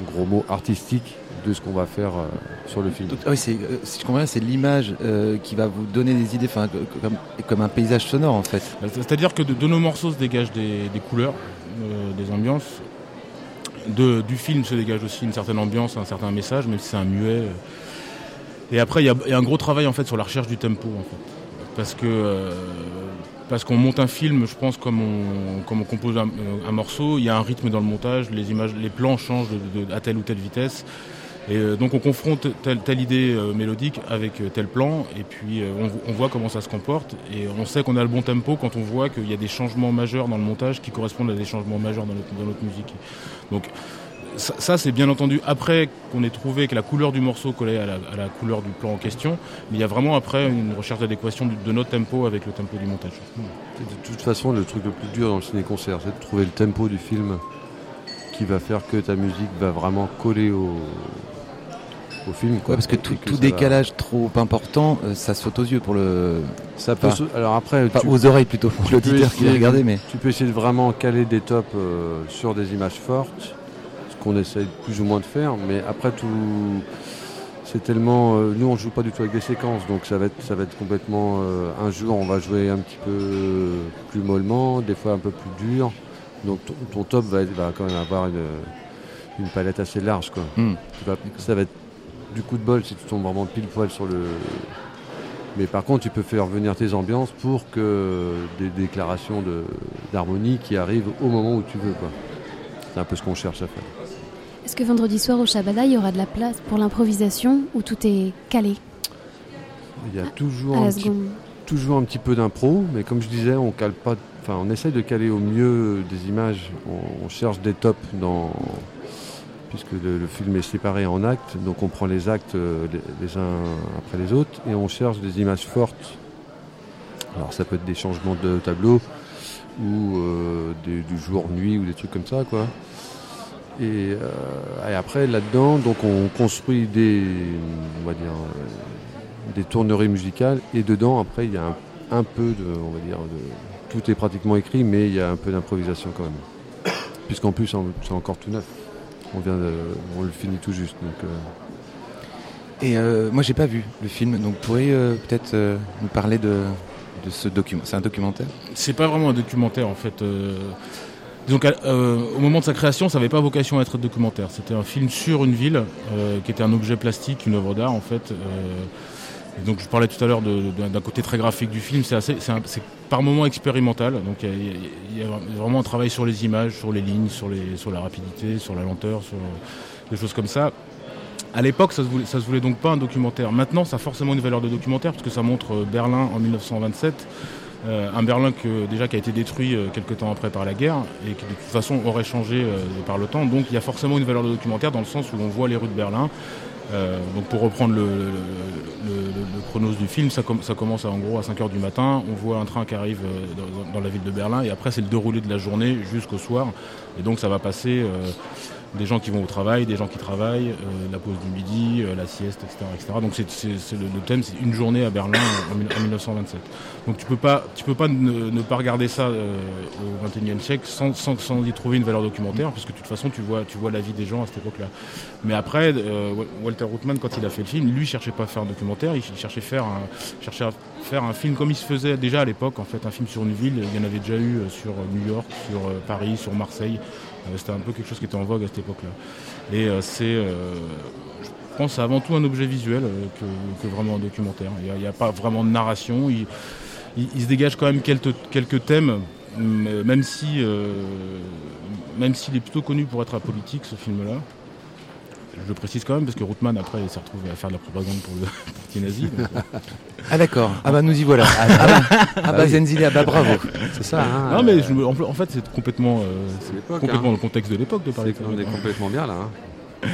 en gros mots, artistique de ce qu'on va faire euh, sur le film. Ah oui, c'est, euh, si je comprends bien, c'est l'image euh, qui va vous donner des idées, enfin, comme, comme un paysage sonore en fait. C'est-à-dire que de, de nos morceaux se dégagent des, des couleurs, euh, des ambiances. de, du film se dégage aussi une certaine ambiance, un certain message, même si c'est un muet. Et après, il y, a- un gros travail en fait sur la recherche du tempo, parce que euh, parce qu'on monte un film, je pense, comme on, comme on compose un, euh, un morceau, il y a un rythme dans le montage, les images, les plans changent à telle ou telle vitesse. Et euh, donc on confronte telle, idée mélodique avec tel plan, et puis on, on voit comment ça se comporte, et on sait qu'on a le bon tempo quand on voit qu'il y a des changements majeurs dans le montage qui correspondent à des changements majeurs dans notre, dans notre musique. Donc ça, ça, c'est bien entendu après qu'on ait trouvé que la couleur du morceau collait à la, à la couleur du plan en question, mais il y a vraiment après une recherche d'adéquation de notre tempo avec le tempo du montage. De toute façon, le truc le plus dur dans le ciné-concert, c'est de trouver le tempo du film qui va faire que ta musique va vraiment coller au, au film. quoi. Ouais, parce que tout, que tout ça va- décalage trop important, euh, ça saute aux yeux pour le. Ça peut Enfin, se- Alors après, pas tu- aux oreilles plutôt pour l'auditeur qui va regarder, mais. Tu peux essayer de vraiment caler des tops euh, sur des images fortes, qu'on essaye plus ou moins de faire, mais après tout. C'est tellement. euh, nous, on joue pas du tout avec des séquences, donc ça va être, ça va être complètement. euh, un jour, on va jouer un petit peu plus mollement, des fois un peu plus dur. Donc ton, ton top va, être- va quand même avoir une, une palette assez large. Quoi. Hmm. Tu vas- ça va être du coup de bol si tu tombes vraiment pile poil sur le. Mais par contre, tu peux faire venir tes ambiances pour que des déclarations de- d'harmonie qui arrivent au moment où tu veux. quoi. C'est un peu ce qu'on cherche à faire. Est-ce que vendredi soir au Shabada, il y aura de la place pour l'improvisation ou tout est calé Il y a toujours, à la un petit, toujours un petit peu d'impro, mais comme je disais, on cale pas. Enfin, on essaye de caler au mieux des images. On, on cherche des tops dans puisque le, le film est séparé en actes, donc on prend les actes euh, les, les uns après les autres et on cherche des images fortes. Alors ça peut être des changements de tableau ou euh, des- du jour-nuit ou des trucs comme ça, quoi. Et, euh, et après là-dedans, donc on construit des, on va dire, euh, des tourneries musicales et dedans après il y a un, un peu de, on va dire, de, tout est pratiquement écrit, mais il y a un peu d'improvisation quand même. Puisqu'en plus c'est encore tout neuf. On vient de, on le finit tout juste. Donc, euh, Et euh, moi, j'ai pas vu le film, donc vous pourriez euh, peut-être euh, nous parler de, de ce document. C'est un documentaire? C'est pas vraiment un documentaire en fait. Qu'à- euh, au moment de sa création, ça n'avait pas vocation à être documentaire. C'était un film sur une ville euh, qui était un objet plastique, une œuvre d'art en fait. euh, donc je parlais tout à l'heure d'un côté très graphique du film. C'est par moments expérimental. Donc il y, a- vraiment un travail sur les images, sur les lignes, sur la rapidité, sur la lenteur, sur des choses comme ça. À l'époque, ça se voulait, ça se voulait donc pas un documentaire. Maintenant, ça a forcément une valeur de documentaire parce que ça montre euh, Berlin en 1927. Euh, un Berlin que, déjà qui a été détruit euh, quelques temps après par la guerre et qui de toute façon aurait changé euh, par le temps. Donc il y a forcément une valeur de documentaire dans le sens où on voit les rues de Berlin. Donc pour reprendre le, le, du film, ça, com- ça commence à, en gros à 5h du matin. On voit un train qui arrive dans, la ville de Berlin et après c'est le déroulé de la journée jusqu'au soir. Et donc ça va passer des gens qui vont au travail, des gens qui travaillent, euh, la pause du midi, euh, la sieste, etc. etc. Donc c'est, c'est- c'est le, le thème, c'est une journée à Berlin en, en 1927. Donc tu peux pas, tu peux pas ne, ne pas regarder ça euh, au XXIe siècle sans, sans, sans y trouver une valeur documentaire, puisque de toute façon tu vois, tu vois la vie des gens à cette époque-là. Mais après, euh, Walter Ruttmann, quand il a fait le film, lui cherchait pas à faire un documentaire, il cherchait faire un, cherchait à faire un film comme il se faisait déjà à l'époque, en fait, un film sur une ville. Il y en avait déjà eu euh, sur New York, sur euh, Paris, sur Marseille. Euh, C'était un peu quelque chose qui était en vogue à cette époque-là. Et euh, c'est, euh, je pense, avant tout un objet visuel que, vraiment un documentaire. Il n'y a, pas vraiment de narration. Il, se dégage quand même quelques, quelques thèmes, même si, même s'il est plutôt connu pour être apolitique, ce film-là. Je le précise quand même parce que Routman après il s'est retrouvé à faire de la propagande pour le parti nazi. donc, euh. Ah d'accord. Ah bah nous y voilà. Ah, ah bah, ah bah. Zenzile, ah bah bravo. C'est ça, hein, non mais je en, fait c'est complètement, euh, complètement hein. le contexte de l'époque de parler. C'est qu'on est complètement bien là. hein.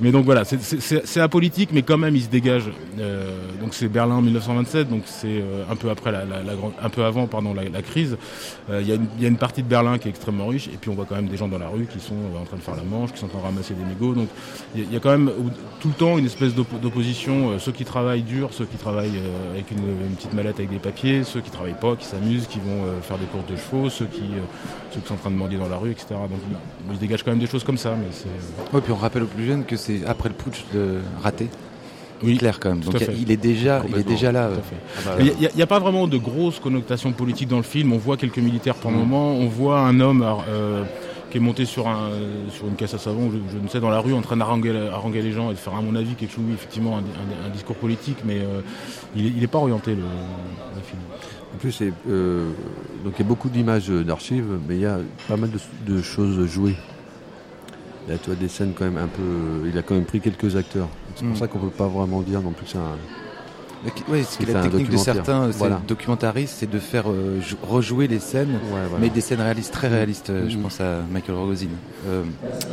Mais donc voilà, c'est- apolitique, mais quand même il se dégage. Euh, donc c'est Berlin en 1927, donc c'est euh, un peu après la, un peu avant pardon la, crise. Euh, Il y, a une- il y a une partie de Berlin qui est extrêmement riche, et puis on voit quand même des gens dans la rue qui sont euh, en train de faire la manche, qui sont en train de ramasser des mégots. Donc il y, a- y quand même euh, tout le temps une espèce d'op- d'opposition. euh, ceux qui travaillent dur, ceux qui travaillent euh, avec une, petite mallette avec des papiers, ceux qui travaillent pas, qui s'amusent, qui vont euh, faire des courses de chevaux, ceux qui, euh, ceux qui sont en train de mendier dans la rue, etc. Donc il, se dégage quand même des choses comme ça, mais Ouais, puis on rappelle aux plus jeunes que c'est après le putsch de raté. Oui, clair quand même. Donc il est déjà, il est déjà là. tout à euh. fait. Ah bah, Il n'y a, pas vraiment de grosses connotations politiques dans le film. On voit quelques militaires par moment. On voit un homme euh, qui est monté sur, un, sur une caisse à savon, je, je ne sais, dans la rue, en train haranguer les gens et de faire, à mon avis, quelque chose, oui, effectivement, un, un- un discours politique, mais euh, il n'est pas orienté, le, le film. En plus, euh, donc il y a beaucoup d'images d'archives, mais il y a pas mal de, de choses jouées. Là, tu vois des scènes quand même un peu. Il a quand même pris quelques acteurs. C'est pour Mm. ça qu'on peut pas vraiment dire non plus que c'est un. Ouais, ce qui est C'est la technique de certains Voilà. documentaristes, c'est de faire euh, jou- rejouer les scènes, voilà. mais des scènes réalistes, très réalistes. euh, Je Mhm. pense à Michael Rogozin. Euh,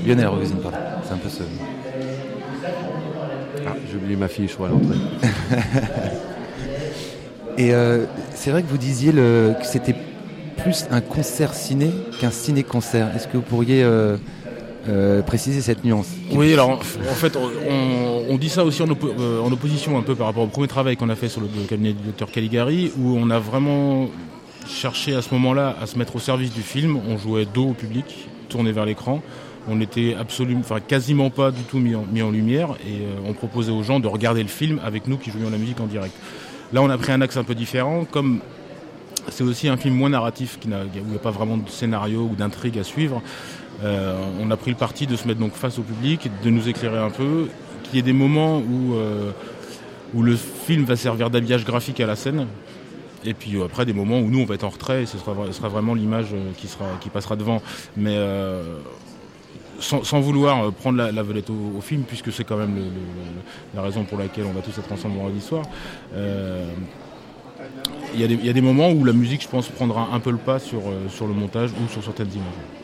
Lionel Rogozin, pardon. C'est un peu ce. Ah, j'ai oublié ma fille, je crois, à l'entrée. Et euh, c'est vrai que vous disiez le, que c'était plus un concert ciné qu'un ciné-concert. Est-ce que vous pourriez euh, préciser cette nuance Oui, alors en fait, on, dit ça aussi euh, en opposition un peu par rapport au premier travail qu'on a fait sur le, cabinet du docteur Caligari, où on a vraiment cherché à ce moment-là à se mettre au service du film. On jouait dos au public, tourné vers l'écran. On n'était absolument, quasiment pas du tout mis en, lumière, et euh, on proposait aux gens de regarder le film avec nous qui jouions la musique en direct. Là, on a pris un axe un peu différent, comme c'est aussi un film moins narratif où il n'y a pas vraiment de scénario ou d'intrigue à suivre. Euh, on a pris le parti de se mettre donc face au public, de nous éclairer un peu, qu'il y ait des moments où, euh, le film va servir d'habillage graphique à la scène. Et puis euh, après des moments où nous on va être en retrait et ce sera, vraiment l'image qui, sera, qui passera devant. Mais sans, vouloir prendre la, la vedette au, film, puisque c'est quand même la raison pour laquelle on va tous être ensemble vendredi soir. Il y, a des- moments où la musique, je pense, prendra un peu le pas sur le montage ou sur certaines images.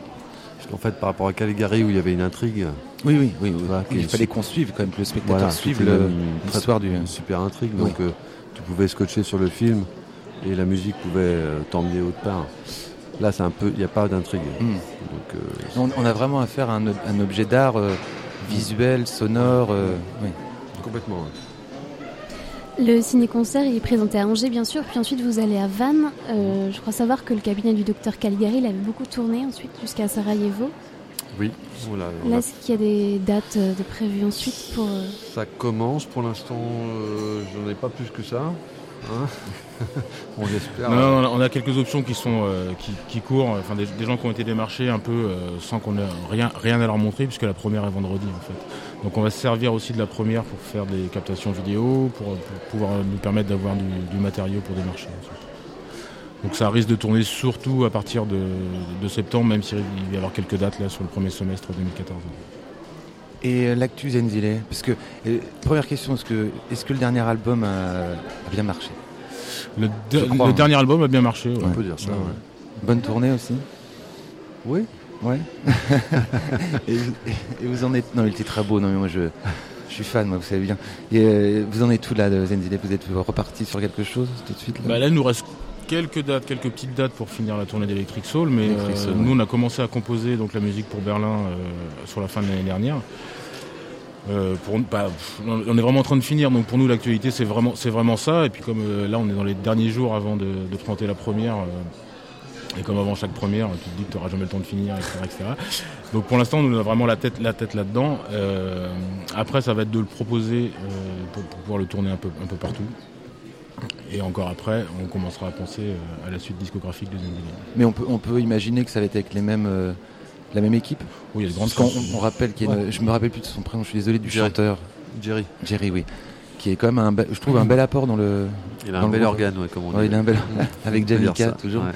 Qu'en fait, par rapport à Caligari où il y avait une intrigue. Oui, oui, oui. voilà, Oui, il fallait qu'on suive quand même, que le spectateur Voilà, suive l'histoire du- une super intrigue. Oui. Donc, euh, tu pouvais scotcher sur le film et la musique pouvait euh, t'emmener autre part. Là, c'est un peu, il n'y a pas d'intrigue. Mm. Donc, euh, On, on a vraiment affaire à un, ob- un objet d'art euh, visuel, sonore. oui. Complètement. Le ciné-concert est présenté à Angers, bien sûr, puis ensuite vous allez à Vannes. Euh, je crois savoir que le cabinet du docteur Caligari il avait beaucoup tourné ensuite jusqu'à Sarajevo. Oui, voilà, Là, a- est-ce qu'il y a des dates euh, de prévues ensuite pour. euh, ça commence pour l'instant. euh, J'en ai pas plus que ça. on a quelques options qui euh, courent, des, gens qui ont été démarchés un peu euh, sans qu'on ait rien, à leur montrer puisque la première est vendredi en fait. Donc on va se servir aussi de la première pour faire des captations vidéo, pour, pouvoir nous permettre d'avoir du, matériau pour démarcher. Donc ça risque de tourner surtout à partir de, de septembre, même s'il va y avoir quelques dates là sur le premier semestre 2014. Et euh, l'actu Zenzile Parce que, euh, première question, est-ce que, le dernier album a, a bien marché? Le, Je de- crois, le hein. dernier album a bien marché. ouais. On peut dire ça, ouais. Bonne tournée aussi Oui. Ouais. et, vous, et vous en êtes. Non, il était très beau. Non, mais moi, je, je suis fan, moi, vous savez bien. Et euh, vous en êtes tout là de Zenzile? Vous êtes reparti sur quelque chose tout de suite là? Bah là, il nous reste quelques dates, quelques petites dates pour finir la tournée d'Electric Soul, mais Electric euh, nous, on a commencé à composer donc la musique pour Berlin euh, sur la fin de l'année dernière. Euh, pour, bah, on est vraiment en train de finir, donc pour nous l'actualité c'est vraiment, c'est vraiment ça. Et puis comme là on est dans les derniers jours avant de, de présenter la première, et comme avant chaque première, tu te dis que tu n'auras jamais le temps de finir, etc. etc. Donc pour l'instant on a vraiment la tête, la tête là-dedans. Après ça va être de le proposer pour, pour pouvoir le tourner un peu, un peu partout. Et encore après, on commencera à penser euh, à la suite discographique de Zendile. Mais on peut, on peut imaginer que ça va être avec les mêmes, euh, la même équipe Oui, il y a de grandes chances. on, on rappelle qu'il y a une- Ouais. je me rappelle plus de son prénom, je suis désolé, du Jerry. chanteur. Jerry. Jerry, oui. Qui est quand même un, je trouve un bel apport dans le. Il a un bel organe, ouais, comme on Ouais, dit. il a un bel avec ça, toujours. ouais.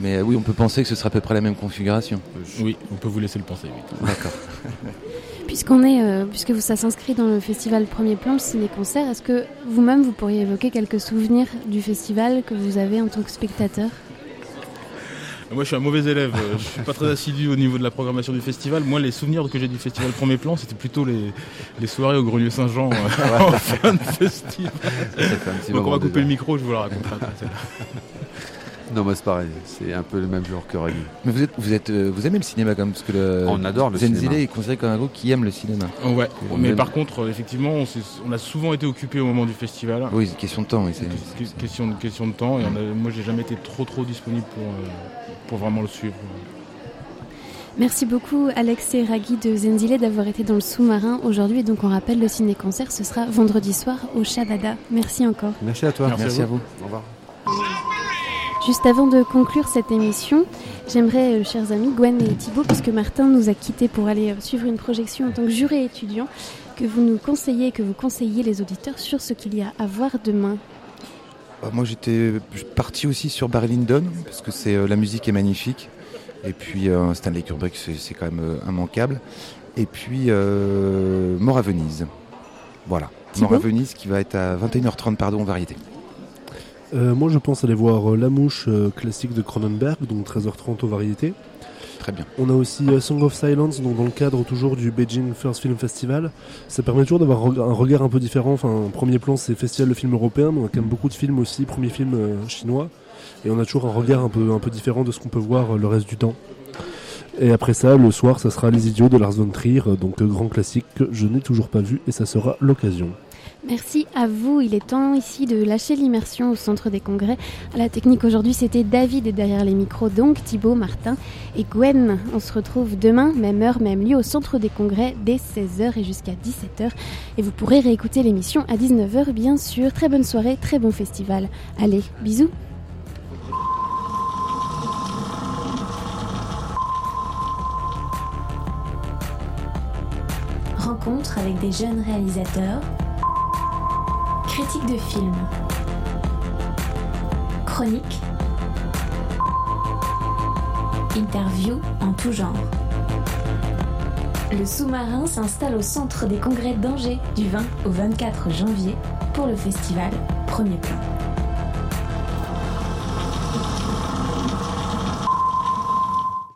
Mais euh, oui, on peut penser que ce sera à peu près la même configuration. Oui, on peut vous laisser le penser. Oui. D'accord. Puisqu'on est, euh, puisque vous, ça s'inscrit dans le festival Premier Plan, le ciné-concert, est-ce que vous-même vous pourriez évoquer quelques souvenirs du festival que vous avez en tant que spectateur? Moi, je suis un mauvais élève. euh, Je suis pas très assidu au niveau de la programmation du festival. Moi, les souvenirs que j'ai du festival Premier Plan, c'était plutôt les, les soirées au Grenier Saint-Jean euh, en fin de festival. Donc, on va couper déjà. le micro, je vous la raconterai après. Non, mais c'est pareil. C'est un peu le même genre que Raggy. Mais vous êtes, vous êtes, euh, vous aimez le cinéma comme parce que le. On adore le Zenzile cinéma. est considéré comme un groupe qui aime le cinéma. Ouais, On mais aime- par contre, euh, effectivement, on, a souvent été occupé au moment du festival. Oui, c'est une question de temps. Oui, c'est. Que- question, de, question de temps. Et on a- moi, j'ai jamais été trop trop disponible pour, euh, pour vraiment le suivre. Merci beaucoup Alex et Ragui de Zenzile d'avoir été dans le sous-marin aujourd'hui. Et donc on rappelle, le ciné-concert, ce sera vendredi soir au Shabada. Merci encore. Merci à toi. Merci à vous. Au revoir. Juste avant de conclure cette émission, j'aimerais, euh, chers amis, Gwen et Thibault, puisque Martin nous a quittés pour aller euh, suivre une projection en tant que juré étudiant, que vous nous conseillez, que vous conseillez les auditeurs sur ce qu'il y a à voir demain. Bah, moi j'étais parti aussi sur Barry Lyndon, parce que c'est, euh, la musique est magnifique. Et puis euh, Stanley Kubrick, c'est, quand même immanquable. Et puis Mort à Venise. Voilà. Thibaut Mort à Venise qui va être à 21h30 pardon, en variété. Euh, moi, je pense aller voir euh, La Mouche euh, classique de Cronenberg, donc 13h30 aux variétés. Très bien. On a aussi Song of Silence, donc dans le cadre toujours du Beijing First Film Festival. Ça permet toujours d'avoir un regard un peu différent. Enfin, en premier plan, c'est festival de films européens, mais on a quand même beaucoup de films aussi, premier film chinois. Et on a toujours un regard un peu, un peu différent de ce qu'on peut voir le reste du temps. Et après ça, le soir, ça sera Les Idiots de Lars von Trier, donc grand classique que je n'ai toujours pas vu, et ça sera l'occasion. Merci à vous. Il est temps ici de lâcher l'immersion au centre des congrès. La technique aujourd'hui, c'était David et derrière les micros, donc Thibaut, Martin et Gwen. On se retrouve demain, même heure, même lieu, au centre des congrès dès 16h et jusqu'à 17h. Et vous pourrez réécouter l'émission à 19h, bien sûr. Très bonne soirée, très bon festival. Allez, bisous. Rencontre avec des jeunes réalisateurs. Critique de films. Chronique. Interview en tout genre. Le sous-marin s'installe au centre des congrès d'Angers du 20 au 24 janvier pour le festival Premier Plan.